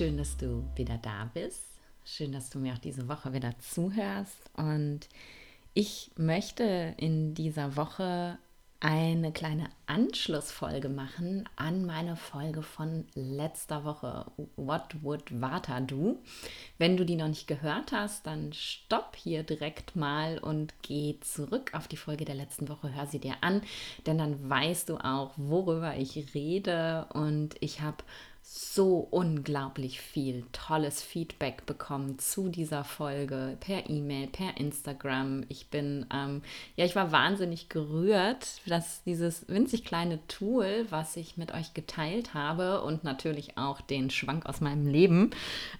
Schön, dass du wieder da bist. Schön, dass du mir auch diese Woche wieder zuhörst. Und ich möchte in dieser Woche eine kleine Anschlussfolge machen an meine Folge von letzter Woche. What would Vata do? Wenn du die noch nicht gehört hast, dann stopp hier direkt mal und geh zurück auf die Folge der letzten Woche. Hör sie dir an, denn dann weißt du auch, worüber ich rede. Und ich habe so unglaublich viel tolles Feedback bekommen zu dieser Folge per E-Mail, per Instagram. Ich bin, ähm, ja, ich war wahnsinnig gerührt, dass dieses winzig kleine Tool, was ich mit euch geteilt habe und natürlich auch den Schwank aus meinem Leben,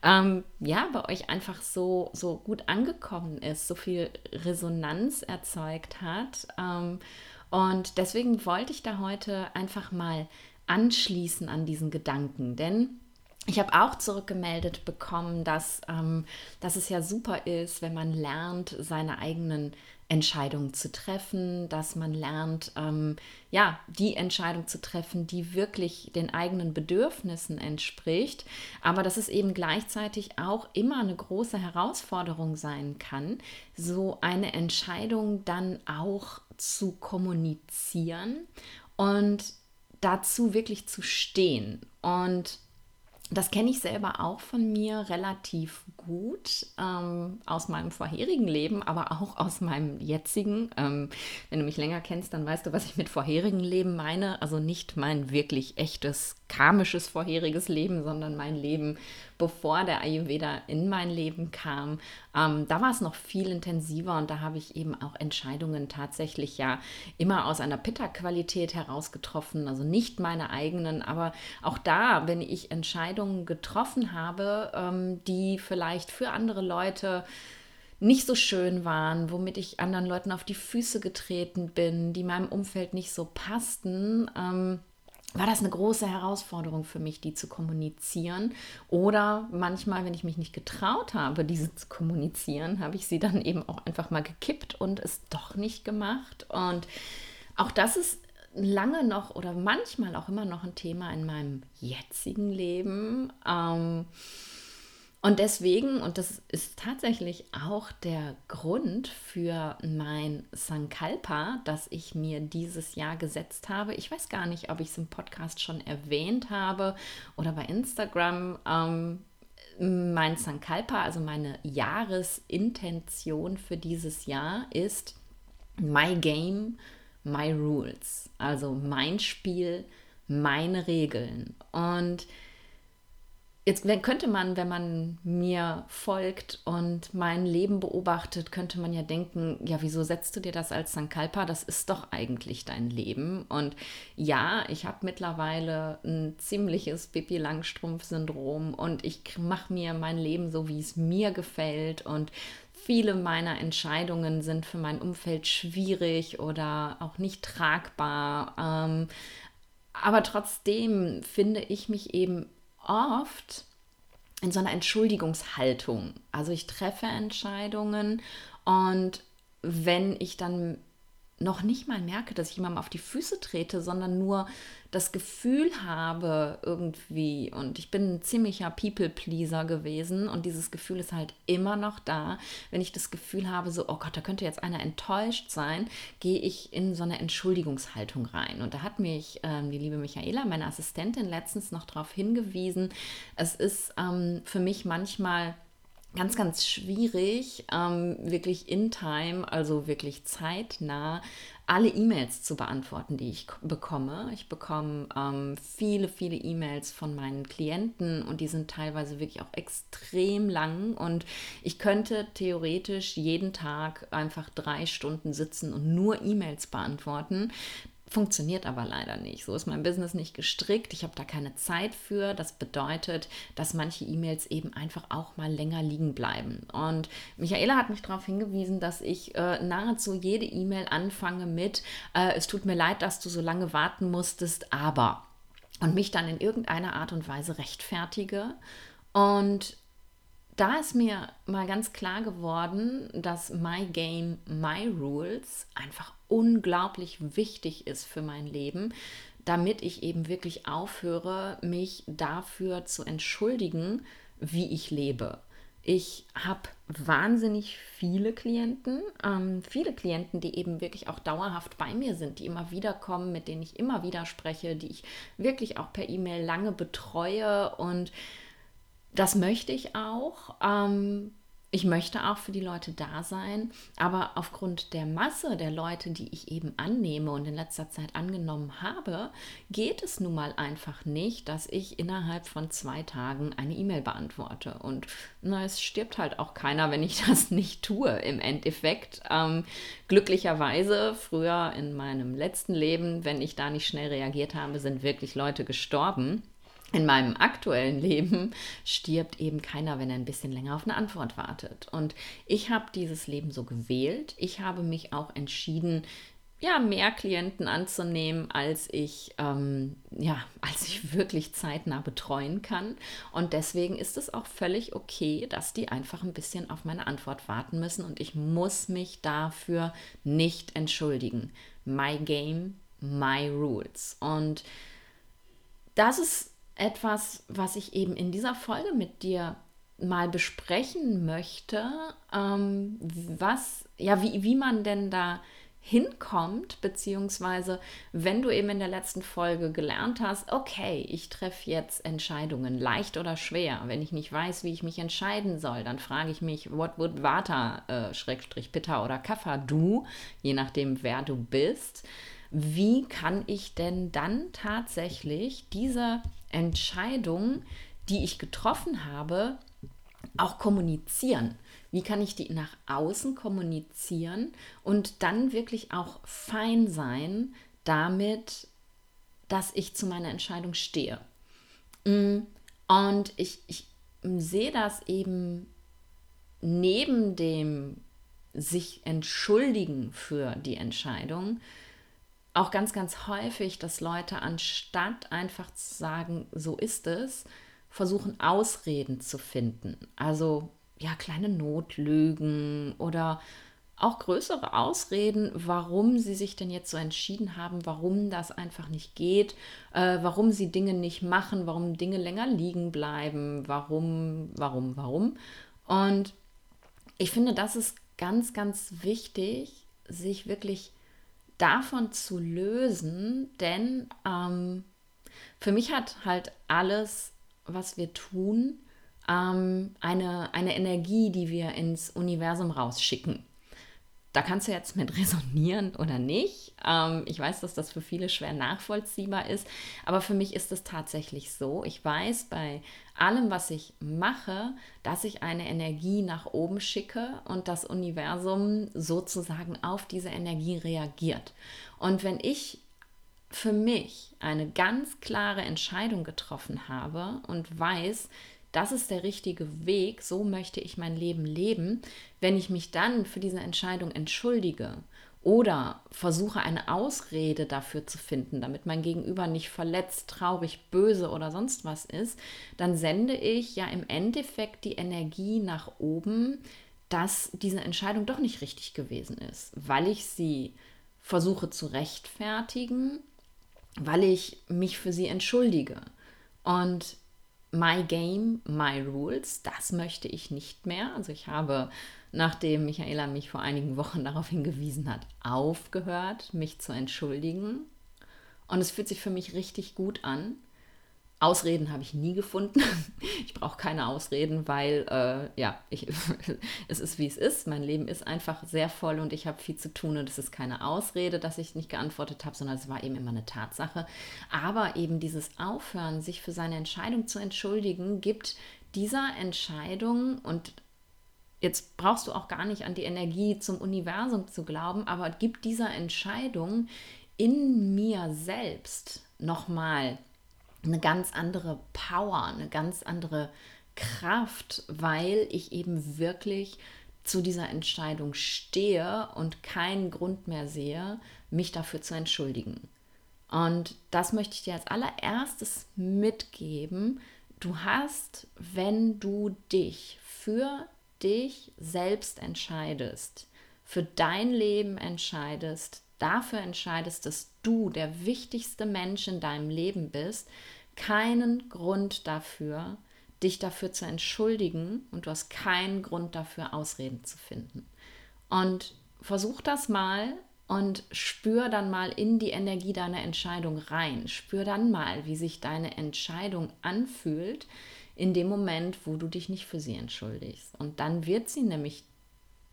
ähm, ja, bei euch einfach so, so gut angekommen ist, so viel Resonanz erzeugt hat. Ähm, und deswegen wollte ich da heute einfach mal anschließen an diesen Gedanken. Denn ich habe auch zurückgemeldet bekommen, dass, ähm, dass es ja super ist, wenn man lernt, seine eigenen Entscheidungen zu treffen, dass man lernt, ähm, ja, die Entscheidung zu treffen, die wirklich den eigenen Bedürfnissen entspricht, aber dass es eben gleichzeitig auch immer eine große Herausforderung sein kann, so eine Entscheidung dann auch zu kommunizieren und dazu wirklich zu stehen. Und das kenne ich selber auch von mir relativ gut ähm, aus meinem vorherigen Leben, aber auch aus meinem jetzigen. Ähm, wenn du mich länger kennst, dann weißt du, was ich mit vorherigen Leben meine. Also nicht mein wirklich echtes karmisches vorheriges Leben, sondern mein Leben, bevor der Ayurveda in mein Leben kam. Ähm, da war es noch viel intensiver und da habe ich eben auch Entscheidungen tatsächlich ja immer aus einer Pitta-Qualität heraus getroffen, also nicht meine eigenen, aber auch da, wenn ich Entscheidungen getroffen habe, ähm, die vielleicht für andere Leute nicht so schön waren, womit ich anderen Leuten auf die Füße getreten bin, die meinem Umfeld nicht so passten, ähm, war das eine große Herausforderung für mich, die zu kommunizieren. Oder manchmal, wenn ich mich nicht getraut habe, diese zu kommunizieren, habe ich sie dann eben auch einfach mal gekippt und es doch nicht gemacht. Und auch das ist lange noch oder manchmal auch immer noch ein Thema in meinem jetzigen Leben. Ähm, und deswegen, und das ist tatsächlich auch der Grund für mein Sankalpa, das ich mir dieses Jahr gesetzt habe. Ich weiß gar nicht, ob ich es im Podcast schon erwähnt habe oder bei Instagram. Ähm, mein Sankalpa, also meine Jahresintention für dieses Jahr ist My Game, My Rules. Also mein Spiel, meine Regeln. Und Jetzt könnte man, wenn man mir folgt und mein Leben beobachtet, könnte man ja denken, ja, wieso setzt du dir das als Sankalpa? Das ist doch eigentlich dein Leben. Und ja, ich habe mittlerweile ein ziemliches Bibi Langstrumpf-Syndrom und ich mache mir mein Leben so, wie es mir gefällt. Und viele meiner Entscheidungen sind für mein Umfeld schwierig oder auch nicht tragbar. Ähm, aber trotzdem finde ich mich eben oft in so einer Entschuldigungshaltung. Also ich treffe Entscheidungen und wenn ich dann noch nicht mal merke, dass ich jemandem auf die Füße trete, sondern nur das Gefühl habe irgendwie, und ich bin ein ziemlicher People-Pleaser gewesen. Und dieses Gefühl ist halt immer noch da, wenn ich das Gefühl habe, so, oh Gott, da könnte jetzt einer enttäuscht sein, gehe ich in so eine Entschuldigungshaltung rein. Und da hat mich ähm, die liebe Michaela, meine Assistentin, letztens noch darauf hingewiesen, es ist ähm, für mich manchmal ganz, ganz schwierig, ähm, wirklich in time, also wirklich zeitnah, alle E-Mails zu beantworten, die ich bekomme. Ich bekomme ähm, viele, viele E-Mails von meinen Klienten und die sind teilweise wirklich auch extrem lang und ich könnte theoretisch jeden Tag einfach drei Stunden sitzen und nur E-Mails beantworten. Funktioniert aber leider nicht. So ist mein Business nicht gestrickt. Ich habe da keine Zeit für. Das bedeutet, dass manche E-Mails eben einfach auch mal länger liegen bleiben. Und Michaela hat mich darauf hingewiesen, dass ich äh, nahezu jede E-Mail anfange mit, äh, es tut mir leid, dass du so lange warten musstest, aber. Und mich dann in irgendeiner Art und Weise rechtfertige. Und da ist mir mal ganz klar geworden, dass My Game, My Rules einfach unglaublich wichtig ist für mein Leben, damit ich eben wirklich aufhöre, mich dafür zu entschuldigen, wie ich lebe. Ich habe wahnsinnig viele Klienten, ähm, viele Klienten, die eben wirklich auch dauerhaft bei mir sind, die immer wieder kommen, mit denen ich immer wieder spreche, die ich wirklich auch per E-Mail lange betreue und das möchte ich auch. Ähm, ich möchte auch für die Leute da sein, aber aufgrund der Masse der Leute, die ich eben annehme und in letzter Zeit angenommen habe, geht es nun mal einfach nicht, dass ich innerhalb von zwei Tagen eine E-Mail beantworte. Und na, es stirbt halt auch keiner, wenn ich das nicht tue im Endeffekt. Ähm, glücklicherweise, früher in meinem letzten Leben, wenn ich da nicht schnell reagiert habe, sind wirklich Leute gestorben in meinem aktuellen Leben stirbt eben keiner, wenn er ein bisschen länger auf eine Antwort wartet. Und ich habe dieses Leben so gewählt. Ich habe mich auch entschieden, ja, mehr Klienten anzunehmen, als ich, ähm, ja, als ich wirklich zeitnah betreuen kann. Und deswegen ist es auch völlig okay, dass die einfach ein bisschen auf meine Antwort warten müssen. Und ich muss mich dafür nicht entschuldigen. My game, my rules. Und das ist etwas, was ich eben in dieser Folge mit dir mal besprechen möchte, ähm, was, ja, wie, wie man denn da hinkommt, beziehungsweise wenn du eben in der letzten Folge gelernt hast, okay, ich treffe jetzt Entscheidungen, leicht oder schwer. Wenn ich nicht weiß, wie ich mich entscheiden soll, dann frage ich mich, what would Vata, äh, Schrägstrich Pitta oder Kapha du, je nachdem, wer du bist wie kann ich denn dann tatsächlich diese Entscheidung, die ich getroffen habe, auch kommunizieren? Wie kann ich die nach außen kommunizieren und dann wirklich auch fein sein damit, dass ich zu meiner Entscheidung stehe? Mm, und ich, ich sehe das eben neben dem sich entschuldigen für die Entscheidung, auch ganz, ganz häufig, dass Leute anstatt einfach zu sagen, so ist es, versuchen Ausreden zu finden. Also ja, kleine Notlügen oder auch größere Ausreden, warum sie sich denn jetzt so entschieden haben, warum das einfach nicht geht, äh, warum sie Dinge nicht machen, warum Dinge länger liegen bleiben, warum, warum, warum. Und ich finde, das ist ganz, ganz wichtig, sich wirklich davon zu lösen, denn ähm, für mich hat halt alles, was wir tun, ähm, eine, eine Energie, die wir ins Universum rausschicken. Da kannst du jetzt mit resonieren oder nicht. Ähm, ich weiß, dass das für viele schwer nachvollziehbar ist, aber für mich ist es tatsächlich so. Ich weiß bei allem, was ich mache, dass ich eine Energie nach oben schicke und das Universum sozusagen auf diese Energie reagiert. Und wenn ich für mich eine ganz klare Entscheidung getroffen habe und weiß, das ist der richtige Weg, so möchte ich mein Leben leben, wenn ich mich dann für diese Entscheidung entschuldige oder versuche eine Ausrede dafür zu finden, damit mein Gegenüber nicht verletzt, traurig, böse oder sonst was ist, dann sende ich ja im Endeffekt die Energie nach oben, dass diese Entscheidung doch nicht richtig gewesen ist, weil ich sie versuche zu rechtfertigen, weil ich mich für sie entschuldige. Und My Game, My Rules, das möchte ich nicht mehr. Also ich habe, nachdem Michaela mich vor einigen Wochen darauf hingewiesen hat, aufgehört, mich zu entschuldigen. Und es fühlt sich für mich richtig gut an, Ausreden habe ich nie gefunden. Ich brauche keine Ausreden, weil äh, ja, ich, es ist wie es ist. Mein Leben ist einfach sehr voll und ich habe viel zu tun und es ist keine Ausrede, dass ich nicht geantwortet habe, sondern es war eben immer eine Tatsache. Aber eben dieses Aufhören, sich für seine Entscheidung zu entschuldigen, gibt dieser Entscheidung und jetzt brauchst du auch gar nicht an die Energie zum Universum zu glauben, aber gibt dieser Entscheidung in mir selbst nochmal eine ganz andere Power, eine ganz andere Kraft, weil ich eben wirklich zu dieser Entscheidung stehe und keinen Grund mehr sehe, mich dafür zu entschuldigen. Und das möchte ich dir als allererstes mitgeben. Du hast, wenn du dich für dich selbst entscheidest, für dein Leben entscheidest, dafür entscheidest, dass du der wichtigste Mensch in deinem Leben bist, keinen Grund dafür, dich dafür zu entschuldigen und du hast keinen Grund dafür, Ausreden zu finden. Und versuch das mal und spür dann mal in die Energie deiner Entscheidung rein. Spür dann mal, wie sich deine Entscheidung anfühlt in dem Moment, wo du dich nicht für sie entschuldigst. Und dann wird sie nämlich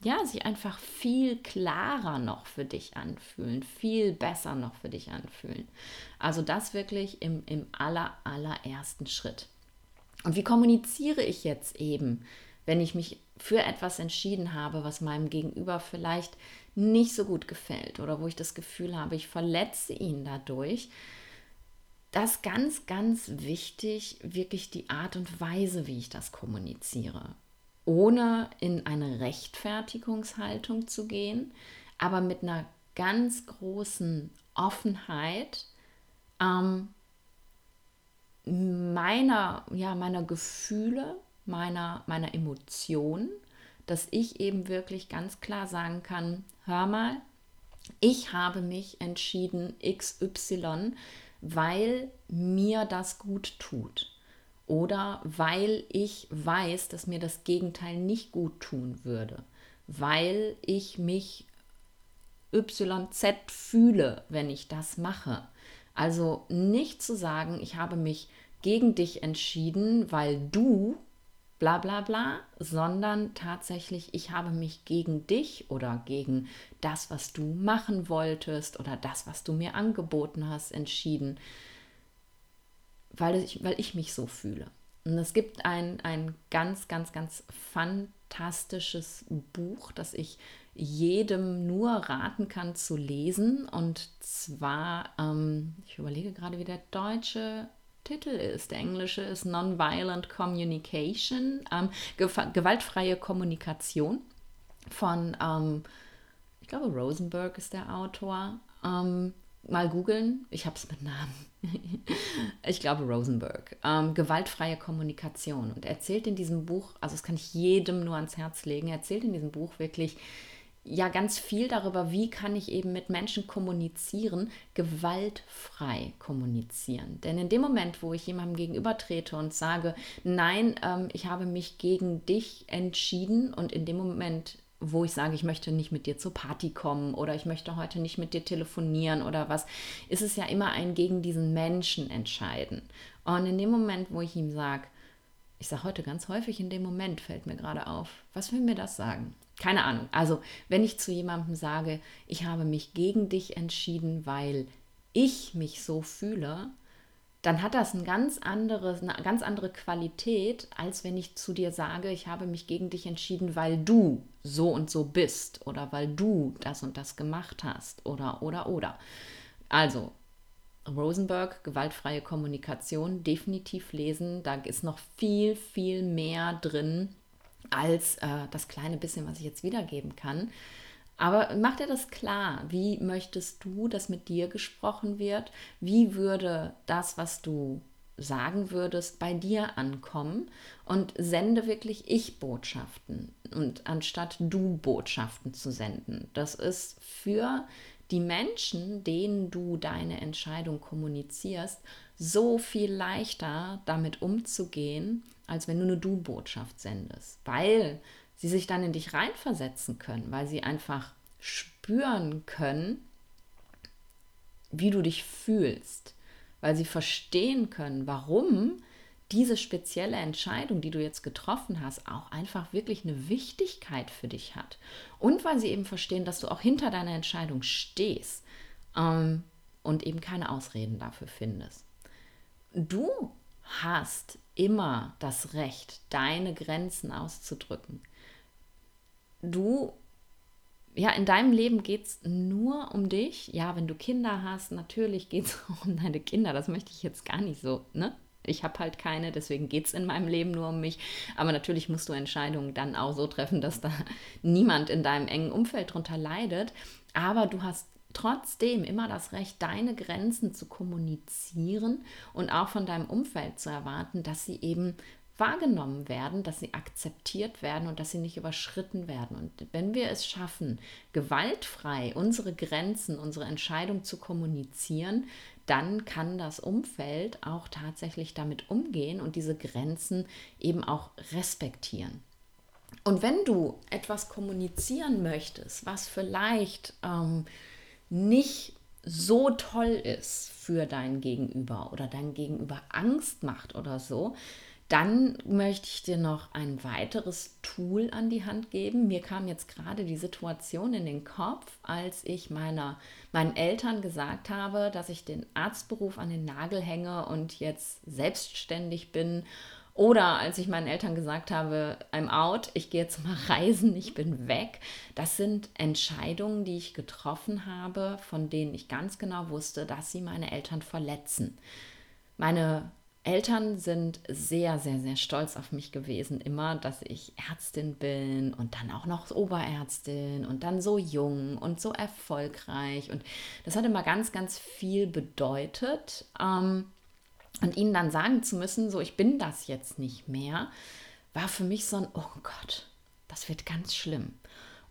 ja, sich einfach viel klarer noch für dich anfühlen, viel besser noch für dich anfühlen. Also das wirklich im, im aller, allerersten Schritt. Und wie kommuniziere ich jetzt eben, wenn ich mich für etwas entschieden habe, was meinem Gegenüber vielleicht nicht so gut gefällt oder wo ich das Gefühl habe, ich verletze ihn dadurch? Das ganz, ganz wichtig, wirklich die Art und Weise, wie ich das kommuniziere ohne in eine Rechtfertigungshaltung zu gehen, aber mit einer ganz großen Offenheit ähm, meiner, ja, meiner Gefühle, meiner, meiner Emotionen, dass ich eben wirklich ganz klar sagen kann, hör mal, ich habe mich entschieden XY, weil mir das gut tut oder weil ich weiß, dass mir das Gegenteil nicht gut tun würde, weil ich mich YZ fühle, wenn ich das mache. Also nicht zu sagen, ich habe mich gegen dich entschieden, weil du bla bla bla, sondern tatsächlich, ich habe mich gegen dich oder gegen das, was du machen wolltest oder das, was du mir angeboten hast, entschieden weil ich, weil ich mich so fühle. Und es gibt ein, ein ganz, ganz, ganz fantastisches Buch, das ich jedem nur raten kann zu lesen. Und zwar, ähm, ich überlege gerade, wie der deutsche Titel ist. Der englische ist Nonviolent Communication, ähm, gewaltfreie Kommunikation von, ähm, ich glaube, Rosenberg ist der Autor. Mal googeln. Ich habe es mit Namen. ich glaube Rosenberg. Ähm, gewaltfreie Kommunikation. Und er erzählt in diesem Buch, also das kann ich jedem nur ans Herz legen, er erzählt in diesem Buch wirklich ja ganz viel darüber, wie kann ich eben mit Menschen kommunizieren, gewaltfrei kommunizieren. Denn in dem Moment, wo ich jemandem gegenüber trete und sage, nein, ähm, ich habe mich gegen dich entschieden und in dem Moment wo ich sage, ich möchte nicht mit dir zur Party kommen oder ich möchte heute nicht mit dir telefonieren oder was, ist es ja immer ein gegen diesen Menschen entscheiden. Und in dem Moment, wo ich ihm sage, ich sage heute ganz häufig in dem Moment, fällt mir gerade auf, was will mir das sagen? Keine Ahnung. Also, wenn ich zu jemandem sage, ich habe mich gegen dich entschieden, weil ich mich so fühle, dann hat das ein ganz anderes, eine ganz andere Qualität, als wenn ich zu dir sage, ich habe mich gegen dich entschieden, weil du so und so bist oder weil du das und das gemacht hast oder oder oder. Also Rosenberg, gewaltfreie Kommunikation, definitiv lesen. Da ist noch viel, viel mehr drin als äh, das kleine bisschen, was ich jetzt wiedergeben kann. Aber mach dir das klar. Wie möchtest du, dass mit dir gesprochen wird? Wie würde das, was du sagen würdest, bei dir ankommen? Und sende wirklich Ich-Botschaften und anstatt Du-Botschaften zu senden. Das ist für die Menschen, denen du deine Entscheidung kommunizierst, so viel leichter damit umzugehen, als wenn du eine Du-Botschaft sendest. Weil sie sich dann in dich reinversetzen können, weil sie einfach spüren können, wie du dich fühlst, weil sie verstehen können, warum diese spezielle Entscheidung, die du jetzt getroffen hast, auch einfach wirklich eine Wichtigkeit für dich hat. Und weil sie eben verstehen, dass du auch hinter deiner Entscheidung stehst ähm, und eben keine Ausreden dafür findest. Du hast immer das Recht, deine Grenzen auszudrücken du, ja, in deinem Leben geht es nur um dich. Ja, wenn du Kinder hast, natürlich geht es um deine Kinder. Das möchte ich jetzt gar nicht so, ne? Ich habe halt keine, deswegen geht es in meinem Leben nur um mich. Aber natürlich musst du Entscheidungen dann auch so treffen, dass da niemand in deinem engen Umfeld drunter leidet. Aber du hast trotzdem immer das Recht, deine Grenzen zu kommunizieren und auch von deinem Umfeld zu erwarten, dass sie eben wahrgenommen werden, dass sie akzeptiert werden und dass sie nicht überschritten werden. Und wenn wir es schaffen, gewaltfrei unsere Grenzen, unsere Entscheidung zu kommunizieren, dann kann das Umfeld auch tatsächlich damit umgehen und diese Grenzen eben auch respektieren. Und wenn du etwas kommunizieren möchtest, was vielleicht ähm, nicht so toll ist für dein Gegenüber oder dein Gegenüber Angst macht oder so, dann möchte ich dir noch ein weiteres Tool an die Hand geben. Mir kam jetzt gerade die Situation in den Kopf, als ich meiner, meinen Eltern gesagt habe, dass ich den Arztberuf an den Nagel hänge und jetzt selbstständig bin oder als ich meinen Eltern gesagt habe, I'm out, ich gehe jetzt mal reisen, ich bin weg. Das sind Entscheidungen, die ich getroffen habe, von denen ich ganz genau wusste, dass sie meine Eltern verletzen. Meine Eltern sind sehr, sehr, sehr stolz auf mich gewesen, immer, dass ich Ärztin bin und dann auch noch Oberärztin und dann so jung und so erfolgreich. Und das hat immer ganz, ganz viel bedeutet. Ähm, und ihnen dann sagen zu müssen, so ich bin das jetzt nicht mehr, war für mich so ein, oh Gott, das wird ganz schlimm.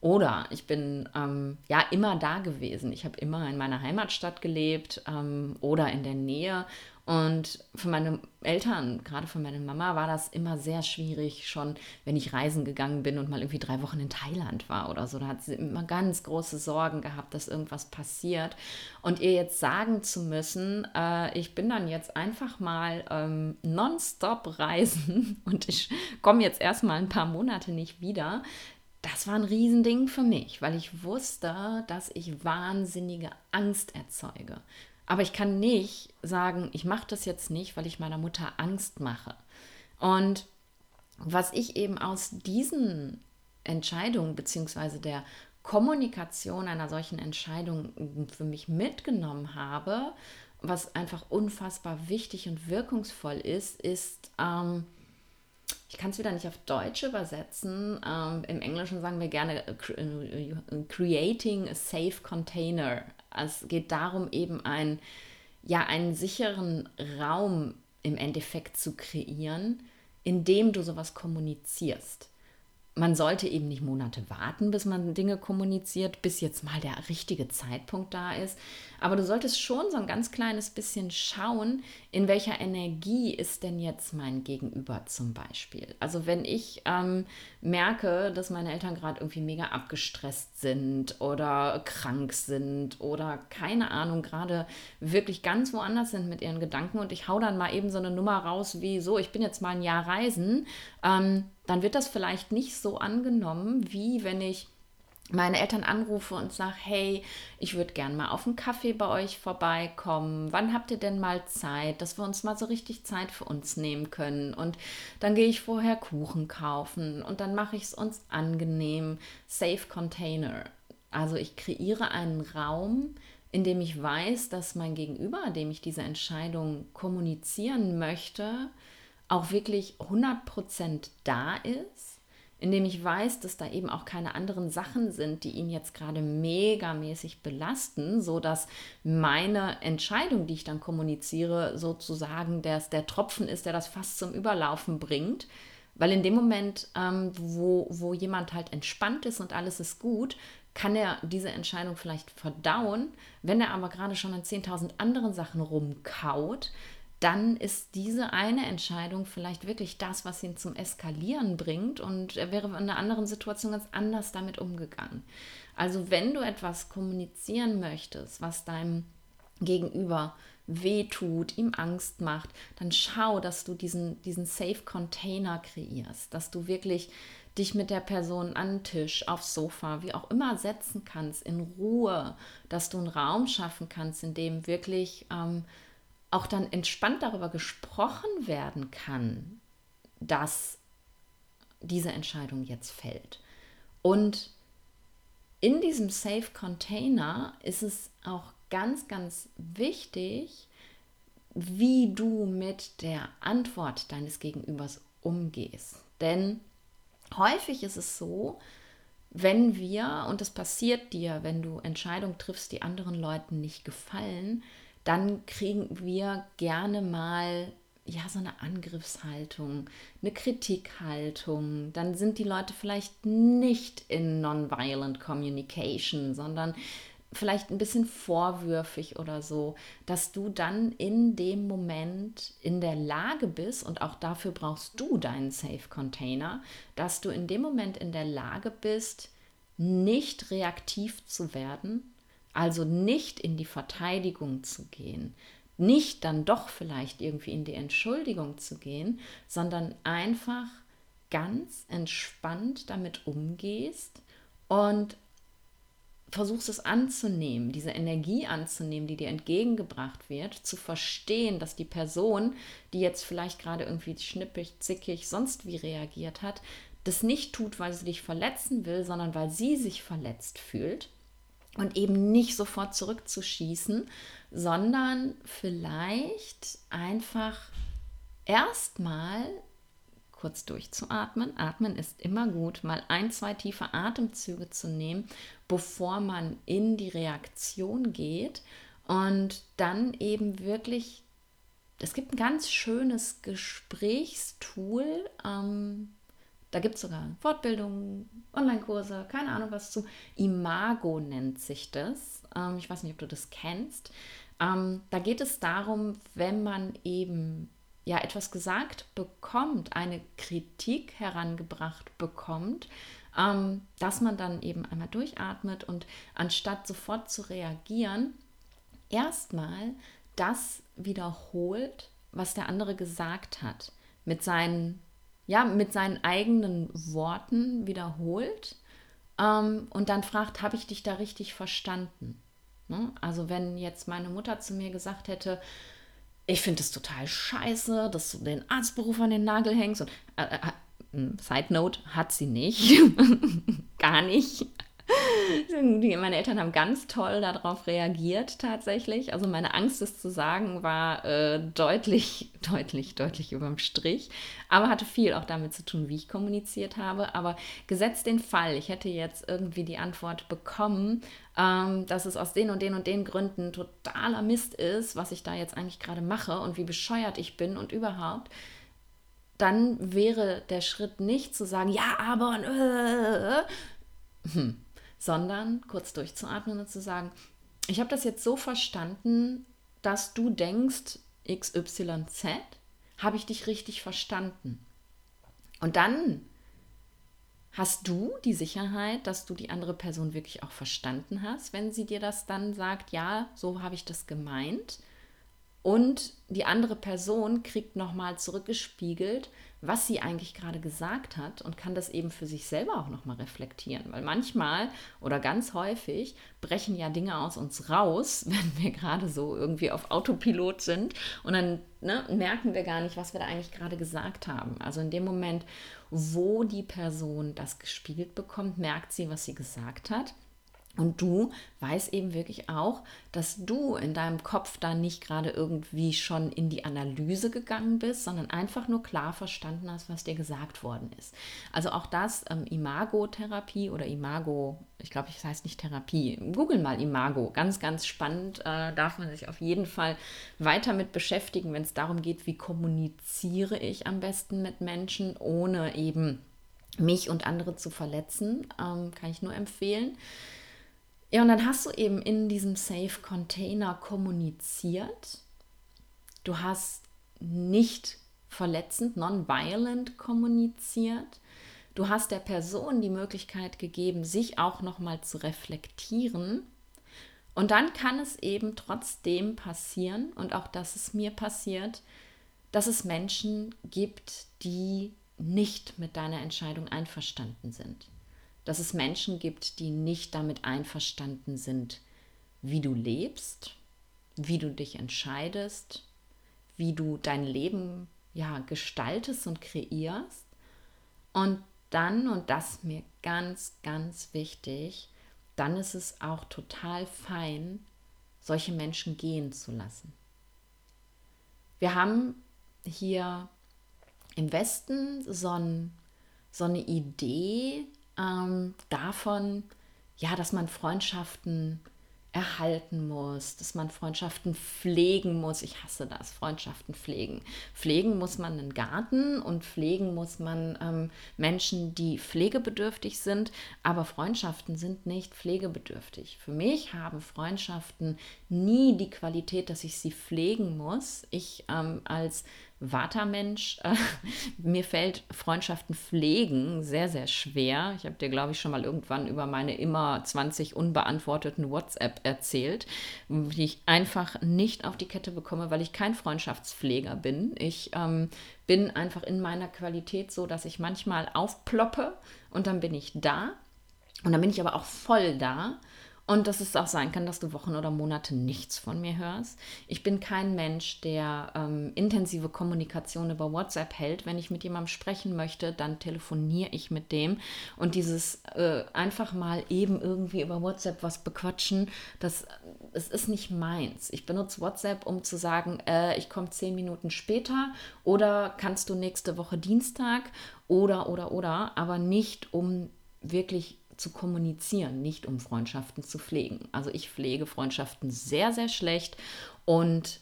Oder ich bin ähm, ja immer da gewesen. Ich habe immer in meiner Heimatstadt gelebt ähm, oder in der Nähe und für meine Eltern, gerade für meine Mama, war das immer sehr schwierig, schon wenn ich reisen gegangen bin und mal irgendwie drei Wochen in Thailand war oder so. Da hat sie immer ganz große Sorgen gehabt, dass irgendwas passiert. Und ihr jetzt sagen zu müssen, äh, ich bin dann jetzt einfach mal ähm, nonstop reisen und ich komme jetzt erstmal ein paar Monate nicht wieder, das war ein Riesending für mich, weil ich wusste, dass ich wahnsinnige Angst erzeuge. Aber ich kann nicht sagen, ich mache das jetzt nicht, weil ich meiner Mutter Angst mache. Und was ich eben aus diesen Entscheidungen bzw. der Kommunikation einer solchen Entscheidung für mich mitgenommen habe, was einfach unfassbar wichtig und wirkungsvoll ist, ist, ähm, ich kann es wieder nicht auf Deutsch übersetzen. Ähm, Im Englischen sagen wir gerne äh, äh, creating a safe container. Es geht darum, eben ein, ja, einen sicheren Raum im Endeffekt zu kreieren, in dem du sowas kommunizierst man sollte eben nicht Monate warten, bis man Dinge kommuniziert, bis jetzt mal der richtige Zeitpunkt da ist. Aber du solltest schon so ein ganz kleines bisschen schauen, in welcher Energie ist denn jetzt mein Gegenüber zum Beispiel. Also wenn ich ähm, merke, dass meine Eltern gerade irgendwie mega abgestresst sind oder krank sind oder keine Ahnung, gerade wirklich ganz woanders sind mit ihren Gedanken und ich hau dann mal eben so eine Nummer raus wie so, ich bin jetzt mal ein Jahr reisen, ähm, dann wird das vielleicht nicht so angenommen, wie wenn ich meine Eltern anrufe und sage, hey, ich würde gern mal auf einen Kaffee bei euch vorbeikommen. Wann habt ihr denn mal Zeit, dass wir uns mal so richtig Zeit für uns nehmen können? Und dann gehe ich vorher Kuchen kaufen und dann mache ich es uns angenehm. Safe Container. Also ich kreiere einen Raum, in dem ich weiß, dass mein Gegenüber, dem ich diese Entscheidung kommunizieren möchte, auch wirklich 100% da ist, indem ich weiß, dass da eben auch keine anderen Sachen sind, die ihn jetzt gerade megamäßig belasten, so dass meine Entscheidung, die ich dann kommuniziere, sozusagen der, der Tropfen ist, der das fast zum Überlaufen bringt. Weil in dem Moment, ähm, wo, wo jemand halt entspannt ist und alles ist gut, kann er diese Entscheidung vielleicht verdauen. Wenn er aber gerade schon an 10.000 anderen Sachen rumkaut, dann ist diese eine Entscheidung vielleicht wirklich das, was ihn zum Eskalieren bringt und er wäre in einer anderen Situation ganz anders damit umgegangen. Also wenn du etwas kommunizieren möchtest, was deinem Gegenüber wehtut, ihm Angst macht, dann schau, dass du diesen, diesen Safe Container kreierst, dass du wirklich dich mit der Person an Tisch, aufs Sofa, wie auch immer setzen kannst, in Ruhe, dass du einen Raum schaffen kannst, in dem wirklich ähm, auch dann entspannt darüber gesprochen werden kann, dass diese Entscheidung jetzt fällt. Und in diesem Safe Container ist es auch ganz, ganz wichtig, wie du mit der Antwort deines Gegenübers umgehst. Denn häufig ist es so, wenn wir, und das passiert dir, wenn du Entscheidungen triffst, die anderen Leuten nicht gefallen, dann kriegen wir gerne mal ja, so eine Angriffshaltung, eine Kritikhaltung, dann sind die Leute vielleicht nicht in Nonviolent Communication, sondern vielleicht ein bisschen vorwürfig oder so, dass du dann in dem Moment in der Lage bist, und auch dafür brauchst du deinen Safe Container, dass du in dem Moment in der Lage bist, nicht reaktiv zu werden, also nicht in die Verteidigung zu gehen, nicht dann doch vielleicht irgendwie in die Entschuldigung zu gehen, sondern einfach ganz entspannt damit umgehst und versuchst es anzunehmen, diese Energie anzunehmen, die dir entgegengebracht wird, zu verstehen, dass die Person, die jetzt vielleicht gerade irgendwie schnippig, zickig, sonst wie reagiert hat, das nicht tut, weil sie dich verletzen will, sondern weil sie sich verletzt fühlt und eben nicht sofort zurückzuschießen, sondern vielleicht einfach erstmal kurz durchzuatmen. Atmen ist immer gut, mal ein, zwei tiefe Atemzüge zu nehmen, bevor man in die Reaktion geht und dann eben wirklich, es gibt ein ganz schönes Gesprächstool, ähm, da gibt es sogar Fortbildungen, Online-Kurse, keine Ahnung was zu. Imago nennt sich das. Ähm, ich weiß nicht, ob du das kennst. Ähm, da geht es darum, wenn man eben ja etwas gesagt bekommt, eine Kritik herangebracht bekommt, ähm, dass man dann eben einmal durchatmet und anstatt sofort zu reagieren, erstmal das wiederholt, was der andere gesagt hat, mit seinen, ja, mit seinen eigenen Worten wiederholt ähm, und dann fragt, habe ich dich da richtig verstanden? Ne? Also wenn jetzt meine Mutter zu mir gesagt hätte, ich finde es total scheiße, dass du den Arztberuf an den Nagel hängst. Und, äh, äh, hm, Side Note, hat sie nicht. Gar nicht. Meine Eltern haben ganz toll darauf reagiert tatsächlich. Also meine Angst, es zu sagen, war äh, deutlich, deutlich, deutlich überm Strich. Aber hatte viel auch damit zu tun, wie ich kommuniziert habe. Aber gesetzt den Fall, ich hätte jetzt irgendwie die Antwort bekommen, ähm, dass es aus den und den und den Gründen totaler Mist ist, was ich da jetzt eigentlich gerade mache und wie bescheuert ich bin und überhaupt dann wäre der Schritt nicht zu sagen, ja, aber äh, hm, sondern kurz durchzuatmen und zu sagen, ich habe das jetzt so verstanden, dass du denkst, XYZ, habe ich dich richtig verstanden. Und dann hast du die Sicherheit, dass du die andere Person wirklich auch verstanden hast, wenn sie dir das dann sagt, ja, so habe ich das gemeint. Und die andere Person kriegt nochmal zurückgespiegelt, was sie eigentlich gerade gesagt hat und kann das eben für sich selber auch nochmal reflektieren. Weil manchmal oder ganz häufig brechen ja Dinge aus uns raus, wenn wir gerade so irgendwie auf Autopilot sind und dann ne, merken wir gar nicht, was wir da eigentlich gerade gesagt haben. Also in dem Moment, wo die Person das gespiegelt bekommt, merkt sie, was sie gesagt hat und du weißt eben wirklich auch, dass du in deinem Kopf da nicht gerade irgendwie schon in die Analyse gegangen bist, sondern einfach nur klar verstanden hast, was dir gesagt worden ist. Also auch das ähm, Imago-Therapie oder Imago, ich glaube, es heißt nicht Therapie. Google mal Imago. Ganz, ganz spannend. Äh, darf man sich auf jeden Fall weiter mit beschäftigen, wenn es darum geht, wie kommuniziere ich am besten mit Menschen, ohne eben mich und andere zu verletzen. Ähm, kann ich nur empfehlen. Ja, und dann hast du eben in diesem Safe Container kommuniziert. Du hast nicht verletzend, non-violent kommuniziert. Du hast der Person die Möglichkeit gegeben, sich auch nochmal zu reflektieren. Und dann kann es eben trotzdem passieren, und auch das ist mir passiert, dass es Menschen gibt, die nicht mit deiner Entscheidung einverstanden sind dass es Menschen gibt, die nicht damit einverstanden sind, wie du lebst, wie du dich entscheidest, wie du dein Leben ja gestaltest und kreierst. Und dann, und das mir ganz, ganz wichtig, dann ist es auch total fein, solche Menschen gehen zu lassen. Wir haben hier im Westen so, ein, so eine Idee, ähm, davon, ja, dass man Freundschaften erhalten muss, dass man Freundschaften pflegen muss. Ich hasse das, Freundschaften pflegen. Pflegen muss man einen Garten und pflegen muss man ähm, Menschen, die pflegebedürftig sind, aber Freundschaften sind nicht pflegebedürftig. Für mich haben Freundschaften nie die Qualität, dass ich sie pflegen muss. Ich ähm, als Vata-Mensch. Äh, mir fällt Freundschaften pflegen sehr, sehr schwer. Ich habe dir, glaube ich, schon mal irgendwann über meine immer 20 unbeantworteten WhatsApp erzählt, die ich einfach nicht auf die Kette bekomme, weil ich kein Freundschaftspfleger bin. Ich ähm, bin einfach in meiner Qualität so, dass ich manchmal aufploppe und dann bin ich da. Und dann bin ich aber auch voll da und dass es auch sein kann, dass du Wochen oder Monate nichts von mir hörst. Ich bin kein Mensch, der ähm, intensive Kommunikation über WhatsApp hält. Wenn ich mit jemandem sprechen möchte, dann telefoniere ich mit dem. Und dieses äh, einfach mal eben irgendwie über WhatsApp was bequatschen, das, das ist nicht meins. Ich benutze WhatsApp, um zu sagen, äh, ich komme zehn Minuten später oder kannst du nächste Woche Dienstag oder, oder, oder, aber nicht um wirklich zu kommunizieren, nicht um Freundschaften zu pflegen. Also ich pflege Freundschaften sehr, sehr schlecht und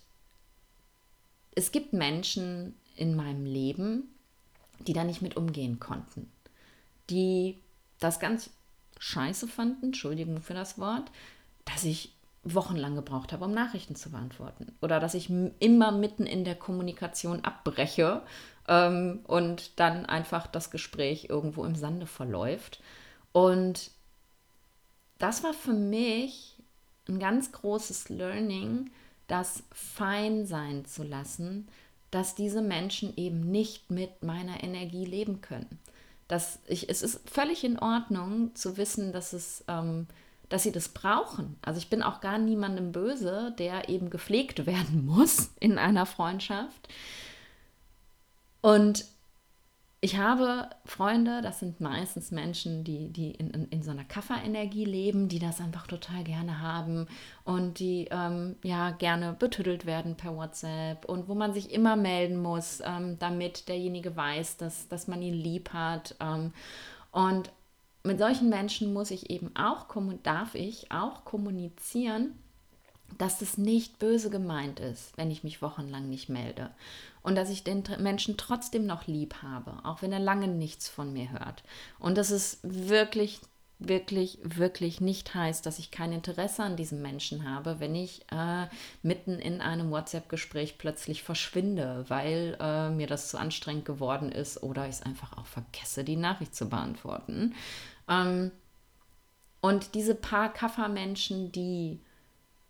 es gibt Menschen in meinem Leben, die da nicht mit umgehen konnten, die das ganz scheiße fanden, Entschuldigung für das Wort, dass ich wochenlang gebraucht habe, um Nachrichten zu beantworten. Oder dass ich immer mitten in der Kommunikation abbreche ähm, und dann einfach das Gespräch irgendwo im Sande verläuft. Und das war für mich ein ganz großes Learning, das fein sein zu lassen, dass diese Menschen eben nicht mit meiner Energie leben können. Dass ich, es ist völlig in Ordnung zu wissen, dass es, ähm, dass sie das brauchen. Also ich bin auch gar niemandem böse, der eben gepflegt werden muss in einer Freundschaft. Und ich habe Freunde, das sind meistens Menschen, die, die in, in, in so einer Kafferenergie leben, die das einfach total gerne haben und die ähm, ja gerne betüttelt werden per WhatsApp und wo man sich immer melden muss, ähm, damit derjenige weiß, dass, dass man ihn lieb hat. Ähm, und mit solchen Menschen muss ich eben auch, darf ich auch kommunizieren, dass es nicht böse gemeint ist, wenn ich mich wochenlang nicht melde. Und dass ich den Menschen trotzdem noch lieb habe, auch wenn er lange nichts von mir hört. Und dass es wirklich, wirklich, wirklich nicht heißt, dass ich kein Interesse an diesem Menschen habe, wenn ich äh, mitten in einem WhatsApp-Gespräch plötzlich verschwinde, weil äh, mir das zu anstrengend geworden ist oder ich es einfach auch vergesse, die Nachricht zu beantworten. Ähm, und diese paar Kaffermenschen, die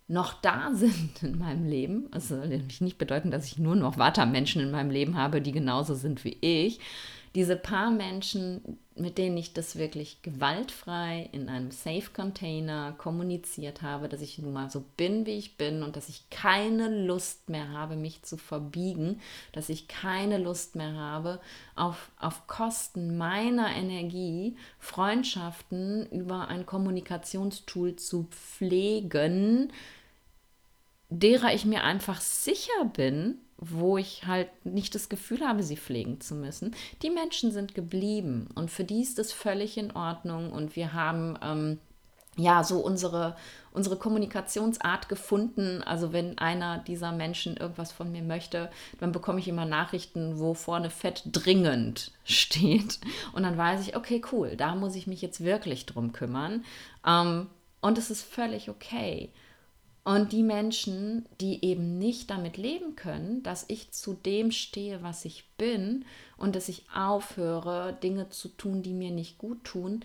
noch da sind in meinem Leben. Das soll nämlich nicht bedeuten, dass ich nur noch Vata-Menschen in meinem Leben habe, die genauso sind wie ich. Diese paar Menschen, mit denen ich das wirklich gewaltfrei in einem Safe-Container kommuniziert habe, dass ich nun mal so bin, wie ich bin und dass ich keine Lust mehr habe, mich zu verbiegen, dass ich keine Lust mehr habe, auf, auf Kosten meiner Energie Freundschaften über ein Kommunikationstool zu pflegen, derer ich mir einfach sicher bin, wo ich halt nicht das Gefühl habe, sie pflegen zu müssen. Die Menschen sind geblieben und für die ist es völlig in Ordnung und wir haben ähm, ja so unsere, unsere Kommunikationsart gefunden. Also wenn einer dieser Menschen irgendwas von mir möchte, dann bekomme ich immer Nachrichten, wo vorne fett dringend steht und dann weiß ich, okay, cool, da muss ich mich jetzt wirklich drum kümmern. Ähm, und es ist völlig okay. Und die Menschen, die eben nicht damit leben können, dass ich zu dem stehe, was ich bin und dass ich aufhöre, Dinge zu tun, die mir nicht gut tun,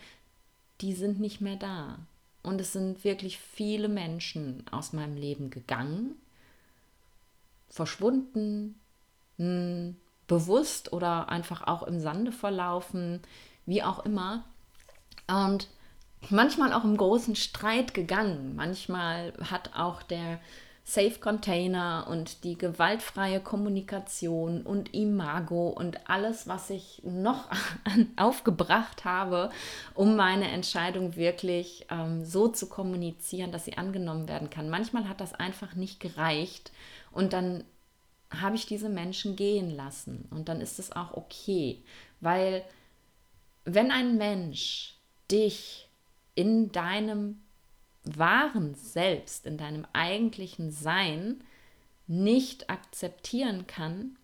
die sind nicht mehr da. Und es sind wirklich viele Menschen aus meinem Leben gegangen, verschwunden, hm, bewusst oder einfach auch im Sande verlaufen, wie auch immer. Und manchmal auch im großen Streit gegangen. Manchmal hat auch der Safe Container und die gewaltfreie Kommunikation und Imago und alles, was ich noch aufgebracht habe, um meine Entscheidung wirklich ähm, so zu kommunizieren, dass sie angenommen werden kann. Manchmal hat das einfach nicht gereicht und dann habe ich diese Menschen gehen lassen und dann ist es auch okay, weil wenn ein Mensch dich in deinem wahren Selbst, in deinem eigentlichen Sein nicht akzeptieren kann,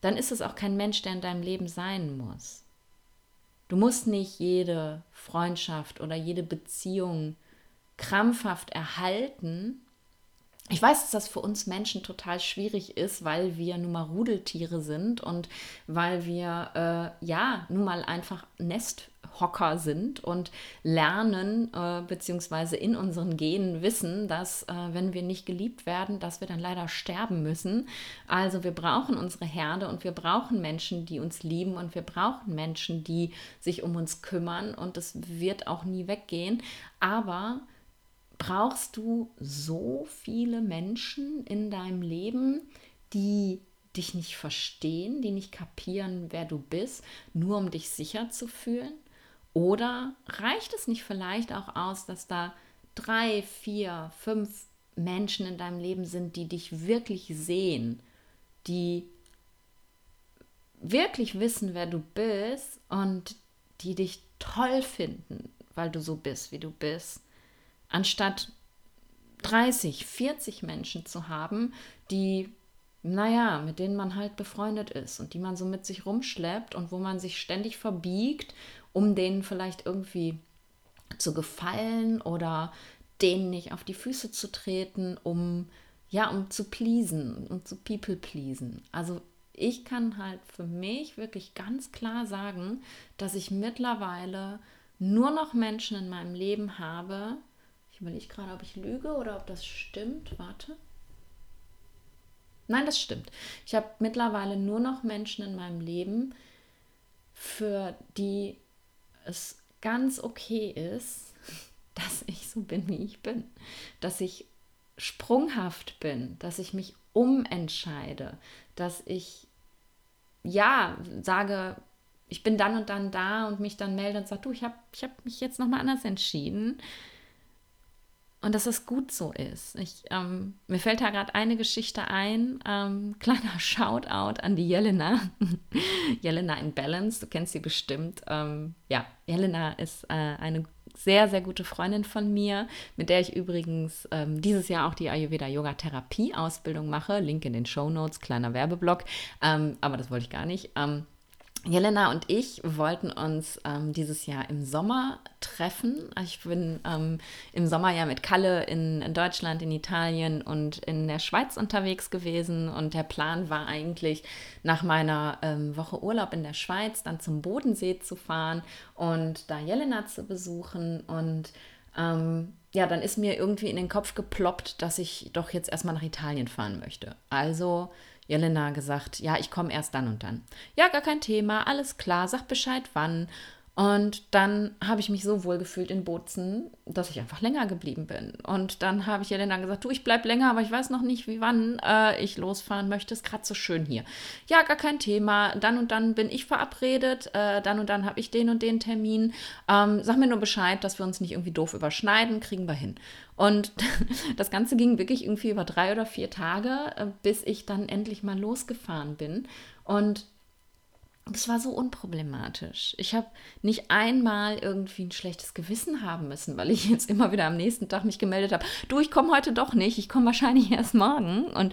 dann ist es auch kein Mensch, der in deinem Leben sein muss. Du musst nicht jede Freundschaft oder jede Beziehung krampfhaft erhalten, ich weiß, dass das für uns Menschen total schwierig ist, weil wir nun mal Rudeltiere sind und weil wir äh, ja nun mal einfach Nesthocker sind und lernen äh, beziehungsweise in unseren Genen wissen, dass äh, wenn wir nicht geliebt werden, dass wir dann leider sterben müssen. Also wir brauchen unsere Herde und wir brauchen Menschen, die uns lieben und wir brauchen Menschen, die sich um uns kümmern und das wird auch nie weggehen. Aber brauchst du so viele Menschen in deinem Leben, die dich nicht verstehen, die nicht kapieren, wer du bist, nur um dich sicher zu fühlen? Oder reicht es nicht vielleicht auch aus, dass da drei, vier, fünf Menschen in deinem Leben sind, die dich wirklich sehen, die wirklich wissen, wer du bist und die dich toll finden, weil du so bist, wie du bist anstatt 30, 40 Menschen zu haben, die, naja, mit denen man halt befreundet ist und die man so mit sich rumschleppt und wo man sich ständig verbiegt, um denen vielleicht irgendwie zu gefallen oder denen nicht auf die Füße zu treten, um ja, um zu pleasen, um zu people pleasen. Also ich kann halt für mich wirklich ganz klar sagen, dass ich mittlerweile nur noch Menschen in meinem Leben habe, ich überlege gerade, ob ich lüge oder ob das stimmt. Warte. Nein, das stimmt. Ich habe mittlerweile nur noch Menschen in meinem Leben, für die es ganz okay ist, dass ich so bin, wie ich bin. Dass ich sprunghaft bin, dass ich mich umentscheide, dass ich ja sage, ich bin dann und dann da und mich dann melde und sage, du, ich habe ich hab mich jetzt nochmal anders entschieden und dass es gut so ist. Ich, ähm, mir fällt da gerade eine Geschichte ein. Ähm, kleiner Shoutout an die Jelena. Jelena in Balance, du kennst sie bestimmt. Ähm, ja, Jelena ist äh, eine sehr, sehr gute Freundin von mir, mit der ich übrigens ähm, dieses Jahr auch die Ayurveda-Yoga-Therapie-Ausbildung mache. Link in den Show Notes, kleiner Werbeblock. Ähm, aber das wollte ich gar nicht. Jelena und ich wollten uns ähm, dieses Jahr im Sommer treffen. Ich bin ähm, im Sommer ja mit Kalle in, in, Deutschland, in Italien und in der Schweiz unterwegs gewesen. Und der Plan war eigentlich, nach meiner ähm, Woche Urlaub in der Schweiz dann zum Bodensee zu fahren und da Jelena zu besuchen. Und ähm, ja, dann ist mir irgendwie in den Kopf geploppt, dass ich doch jetzt erstmal nach Italien fahren möchte. Also Jelena gesagt, ja, ich komme erst dann und dann. Ja, gar kein Thema, alles klar, sag Bescheid wann. Und dann habe ich mich so wohl gefühlt in Bozen, dass ich einfach länger geblieben bin. Und dann habe ich Jelena gesagt, du, ich bleibe länger, aber ich weiß noch nicht, wie wann äh, ich losfahren möchte. Ist gerade so schön hier. Ja, gar kein Thema. Dann und dann bin ich verabredet. Äh, dann und dann habe ich den und den Termin. Ähm, sag mir nur Bescheid, dass wir uns nicht irgendwie doof überschneiden. Kriegen wir hin. Und das Ganze ging wirklich irgendwie über drei oder vier Tage, äh, bis ich dann endlich mal losgefahren bin. Und es war so unproblematisch. Ich habe nicht einmal irgendwie ein schlechtes Gewissen haben müssen, weil ich jetzt immer wieder am nächsten Tag mich gemeldet habe. Du, ich komme heute doch nicht, ich komme wahrscheinlich erst morgen. Und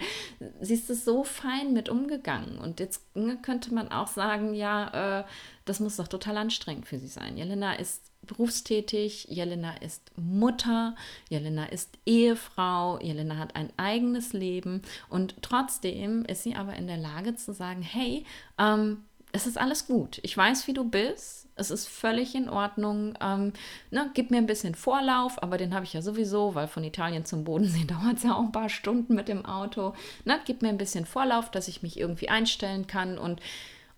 sie ist es so fein mit umgegangen. Und jetzt könnte man auch sagen, ja, äh, das muss doch total anstrengend für sie sein. Jelena ist berufstätig, Jelena ist Mutter, Jelena ist Ehefrau, Jelena hat ein eigenes Leben und trotzdem ist sie aber in der Lage zu sagen, hey, ähm, es ist alles gut. Ich weiß, wie du bist. Es ist völlig in Ordnung. Ähm, ne, gib mir ein bisschen Vorlauf, aber den habe ich ja sowieso, weil von Italien zum Bodensee dauert es ja auch ein paar Stunden mit dem Auto. Ne, gib mir ein bisschen Vorlauf, dass ich mich irgendwie einstellen kann und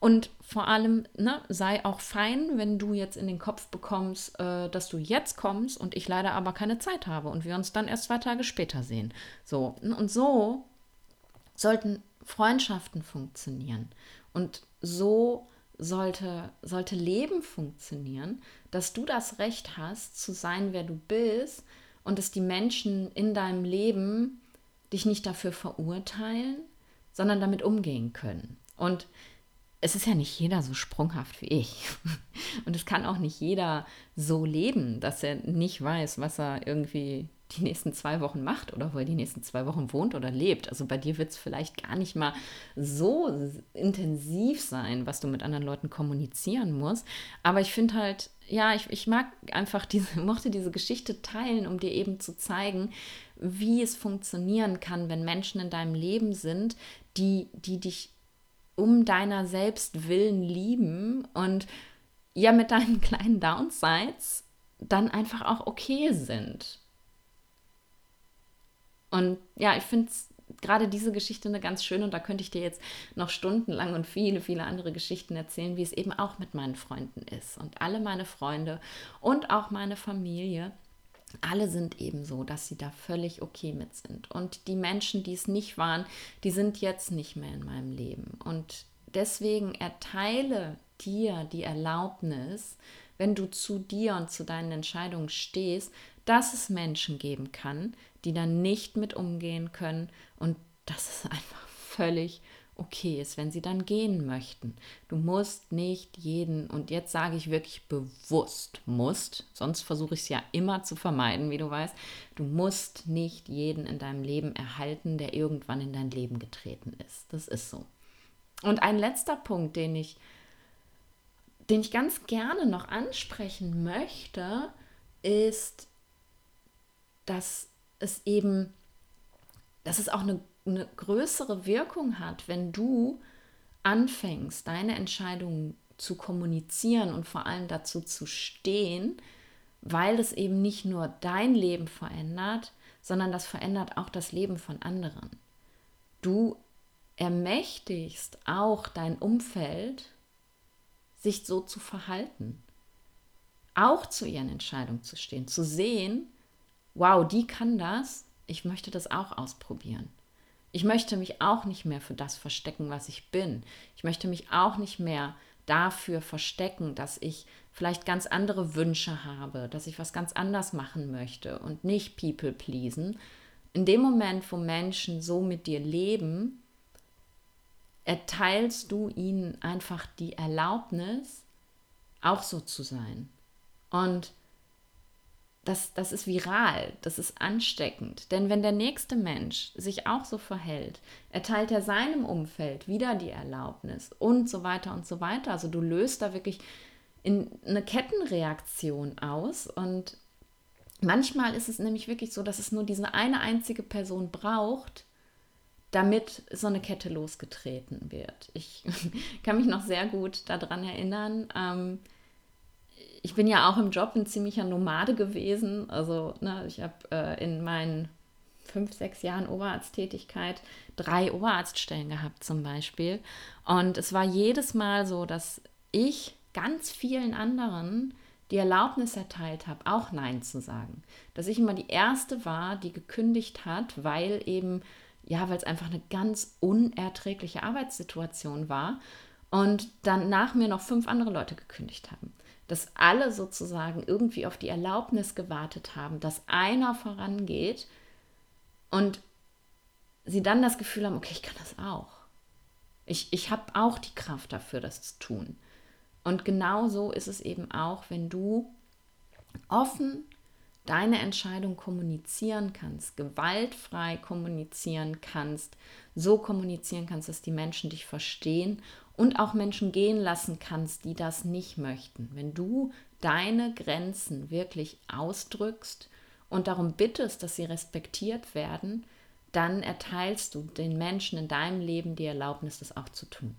und vor allem, ne, sei auch fein, wenn du jetzt in den Kopf bekommst, äh, dass du jetzt kommst und ich leider aber keine Zeit habe und wir uns dann erst zwei Tage später sehen. So, und so sollten Freundschaften funktionieren. Und so sollte, sollte Leben funktionieren, dass du das Recht hast, zu sein, wer du bist und dass die Menschen in deinem Leben dich nicht dafür verurteilen, sondern damit umgehen können. Und es ist ja nicht jeder so sprunghaft wie ich. Und es kann auch nicht jeder so leben, dass er nicht weiß, was er irgendwie die nächsten zwei Wochen macht oder wo er die nächsten zwei Wochen wohnt oder lebt. Also bei dir wird es vielleicht gar nicht mal so intensiv sein, was du mit anderen Leuten kommunizieren musst. Aber ich finde halt, ja, ich, ich mag einfach diese, mochte diese Geschichte teilen, um dir eben zu zeigen, wie es funktionieren kann, wenn Menschen in deinem Leben sind, die, die dich um deiner selbst willen lieben und ja mit deinen kleinen Downsides dann einfach auch okay sind. Und ja, ich finde gerade diese Geschichte eine ganz schöne und da könnte ich dir jetzt noch stundenlang und viele, viele andere Geschichten erzählen, wie es eben auch mit meinen Freunden ist. Und alle meine Freunde und auch meine Familie, alle sind eben so, dass sie da völlig okay mit sind. Und die Menschen, die es nicht waren, die sind jetzt nicht mehr in meinem Leben. Und deswegen erteile dir die Erlaubnis, wenn du zu dir und zu deinen Entscheidungen stehst, dass es Menschen geben kann, die dann nicht mit umgehen können und dass es einfach völlig okay ist, wenn sie dann gehen möchten. Du musst nicht jeden, und jetzt sage ich wirklich bewusst, musst, sonst versuche ich es ja immer zu vermeiden, wie du weißt, du musst nicht jeden in deinem Leben erhalten, der irgendwann in dein Leben getreten ist. Das ist so. Und ein letzter Punkt, den ich, den ich ganz gerne noch ansprechen möchte, ist, dass es eben, dass es auch eine eine größere Wirkung hat, wenn du anfängst, deine Entscheidungen zu kommunizieren und vor allem dazu zu stehen, weil es eben nicht nur dein Leben verändert, sondern das verändert auch das Leben von anderen. Du ermächtigst auch dein Umfeld, sich so zu verhalten, auch zu ihren Entscheidungen zu stehen, zu sehen, wow, die kann das, ich möchte das auch ausprobieren. Ich möchte mich auch nicht mehr für das verstecken, was ich bin. Ich möchte mich auch nicht mehr dafür verstecken, dass ich vielleicht ganz andere Wünsche habe, dass ich was ganz anders machen möchte und nicht people pleasen. In dem Moment, wo Menschen so mit dir leben, erteilst du ihnen einfach die Erlaubnis, auch so zu sein. Und das, das ist viral, das ist ansteckend. Denn wenn der nächste Mensch sich auch so verhält, erteilt er seinem Umfeld wieder die Erlaubnis und so weiter und so weiter. Also du löst da wirklich in eine Kettenreaktion aus und manchmal ist es nämlich wirklich so, dass es nur diese eine einzige Person braucht, damit so eine Kette losgetreten wird. Ich kann mich noch sehr gut daran erinnern. Ähm, ich bin ja auch im Job ein ziemlicher Nomade gewesen. Also ne, ich habe äh, in meinen fünf, sechs Jahren Oberarzttätigkeit drei Oberarztstellen gehabt zum Beispiel. Und es war jedes Mal so, dass ich ganz vielen anderen die Erlaubnis erteilt habe, auch Nein zu sagen. Dass ich immer die Erste war, die gekündigt hat, weil eben, ja, weil es einfach eine ganz unerträgliche Arbeitssituation war. Und dann nach mir noch fünf andere Leute gekündigt haben dass alle sozusagen irgendwie auf die Erlaubnis gewartet haben, dass einer vorangeht und sie dann das Gefühl haben, okay, ich kann das auch. Ich, ich habe auch die Kraft dafür, das zu tun. Und genau so ist es eben auch, wenn du offen deine Entscheidung kommunizieren kannst, gewaltfrei kommunizieren kannst, so kommunizieren kannst, dass die Menschen dich verstehen und auch Menschen gehen lassen kannst, die das nicht möchten. Wenn du deine Grenzen wirklich ausdrückst und darum bittest, dass sie respektiert werden, dann erteilst du den Menschen in deinem Leben die Erlaubnis, das auch zu tun.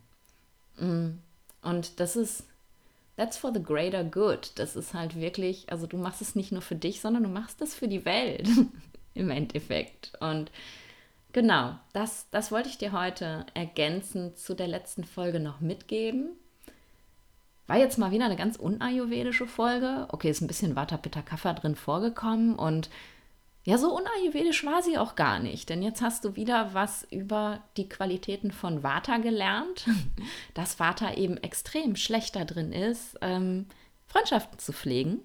Mm. Und das ist, that's for the greater good. Das ist halt wirklich, also du machst es nicht nur für dich, sondern du machst es für die Welt im Endeffekt. Und Genau, das, das wollte ich dir heute ergänzend zu der letzten Folge noch mitgeben. War jetzt mal wieder eine ganz unayurvedische Folge. Okay, ist ein bisschen Vata Pitta Kapha drin vorgekommen und ja, so unayurvedisch war sie auch gar nicht, denn jetzt hast du wieder was über die Qualitäten von Vata gelernt, dass Vata eben extrem schlechter drin ist, ähm, Freundschaften zu pflegen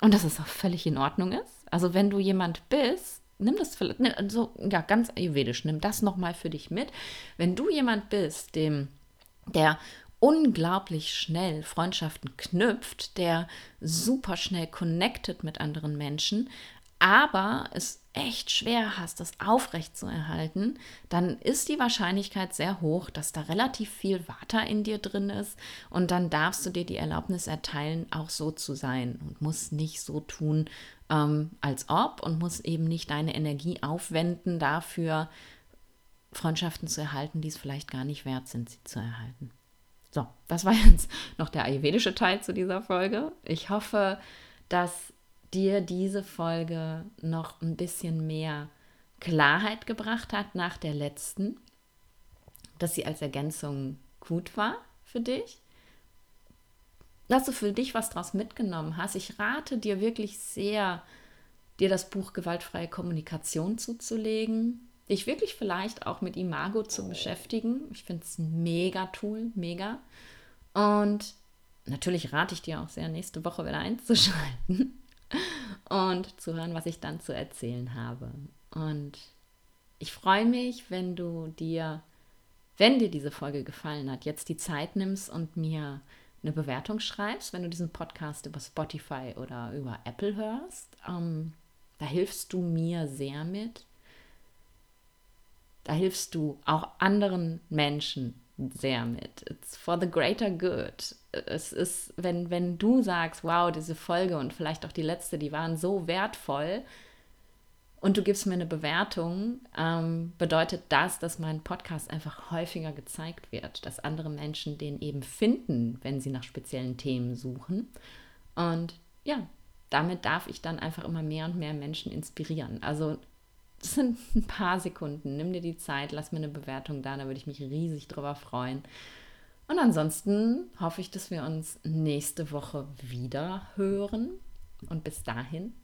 und dass es auch völlig in Ordnung ist. Also wenn du jemand bist, nimm das vielleicht, ne, so, ja, ganz ayurvedisch, nimm das nochmal für dich mit. Wenn du jemand bist, dem der unglaublich schnell Freundschaften knüpft, der super schnell connected mit anderen Menschen, aber es echt schwer hast, das aufrecht zu erhalten, dann ist die Wahrscheinlichkeit sehr hoch, dass da relativ viel Water in dir drin ist und dann darfst du dir die Erlaubnis erteilen, auch so zu sein und musst nicht so tun, ähm, als ob und musst eben nicht deine Energie aufwenden dafür, Freundschaften zu erhalten, die es vielleicht gar nicht wert sind, sie zu erhalten. So, das war jetzt noch der ayurvedische Teil zu dieser Folge. Ich hoffe, dass dir diese Folge noch ein bisschen mehr Klarheit gebracht hat nach der letzten, dass sie als Ergänzung gut war für dich, dass du für dich was draus mitgenommen hast. Ich rate dir wirklich sehr, dir das Buch Gewaltfreie Kommunikation zuzulegen, dich wirklich vielleicht auch mit Imago zu beschäftigen. Ich finde es ein mega Tool, mega. Und natürlich rate ich dir auch sehr, nächste Woche wieder einzuschalten und zu hören, was ich dann zu erzählen habe. Und ich freue mich, wenn du dir, wenn dir diese Folge gefallen hat, jetzt die Zeit nimmst und mir eine Bewertung schreibst, wenn du diesen Podcast über Spotify oder über Apple hörst. Ähm, da hilfst du mir sehr mit. Da hilfst du auch anderen Menschen sehr mit. It's for the greater good. Es ist, wenn, wenn du sagst, wow, diese Folge und vielleicht auch die letzte, die waren so wertvoll und du gibst mir eine Bewertung, ähm, bedeutet das, dass mein Podcast einfach häufiger gezeigt wird, dass andere Menschen den eben finden, wenn sie nach speziellen Themen suchen. Und ja, damit darf ich dann einfach immer mehr und mehr Menschen inspirieren. Also das sind ein paar Sekunden. Nimm dir die Zeit, lass mir eine Bewertung da, da würde ich mich riesig drüber freuen. Und ansonsten hoffe ich, dass wir uns nächste Woche wieder hören. Und bis dahin,